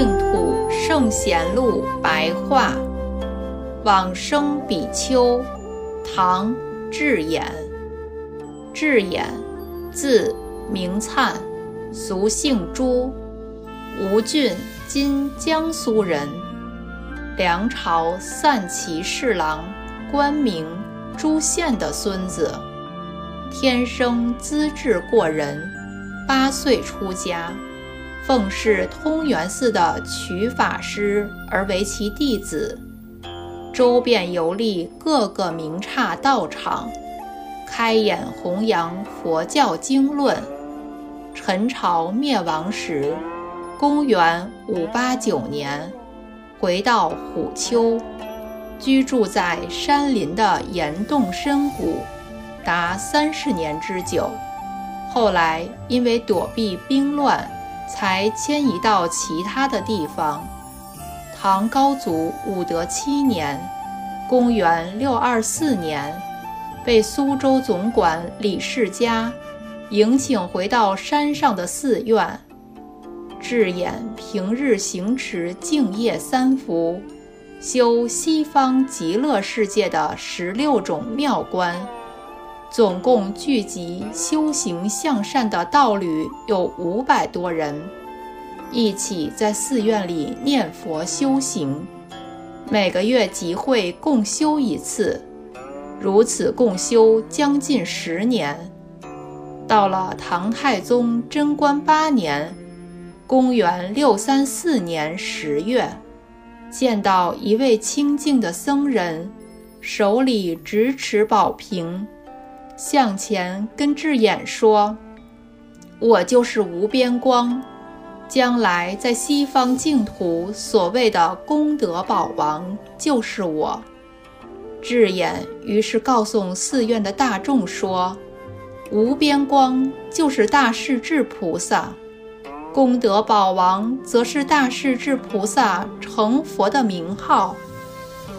净土圣贤录白话，往生比丘，唐·智俨。智俨，字明灿，俗姓朱，吴郡（今江苏）人。梁朝散骑侍郎官名朱宪的孙子，天生资质过人，八岁出家。奉侍通源寺的曲法师而为其弟子，周遍游历各个名刹道场，开演弘扬佛教经论。陈朝灭亡时，公元五八九年，回到虎丘，居住在山林的岩洞深谷，达三十年之久。后来因为躲避兵乱。才迁移到其他的地方。唐高祖武德七年（公元624年），被苏州总管李世家迎请回到山上的寺院。智俨平日行持净业三福，修西方极乐世界的十六种妙观。总共聚集修行向善的道侣有五百多人，一起在寺院里念佛修行，每个月集会共修一次，如此共修将近十年。到了唐太宗贞观八年（公元634年）十月，见到一位清净的僧人，手里执持宝瓶。向前跟智眼说：“我就是无边光，将来在西方净土所谓的功德宝王就是我。”智眼于是告诉寺院的大众说：“无边光就是大势至菩萨，功德宝王则是大势至菩萨成佛的名号。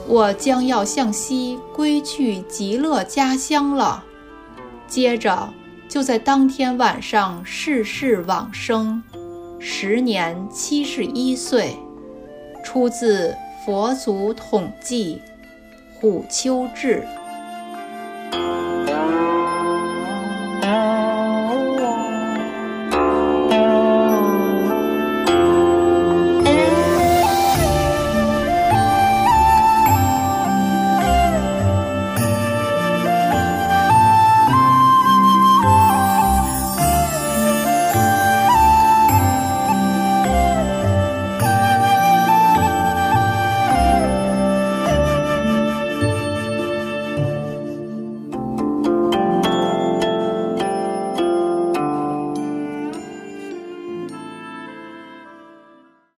我将要向西归去极乐家乡了。”接着，就在当天晚上逝世往生，时年七十一岁。出自《佛祖统记·虎丘志》。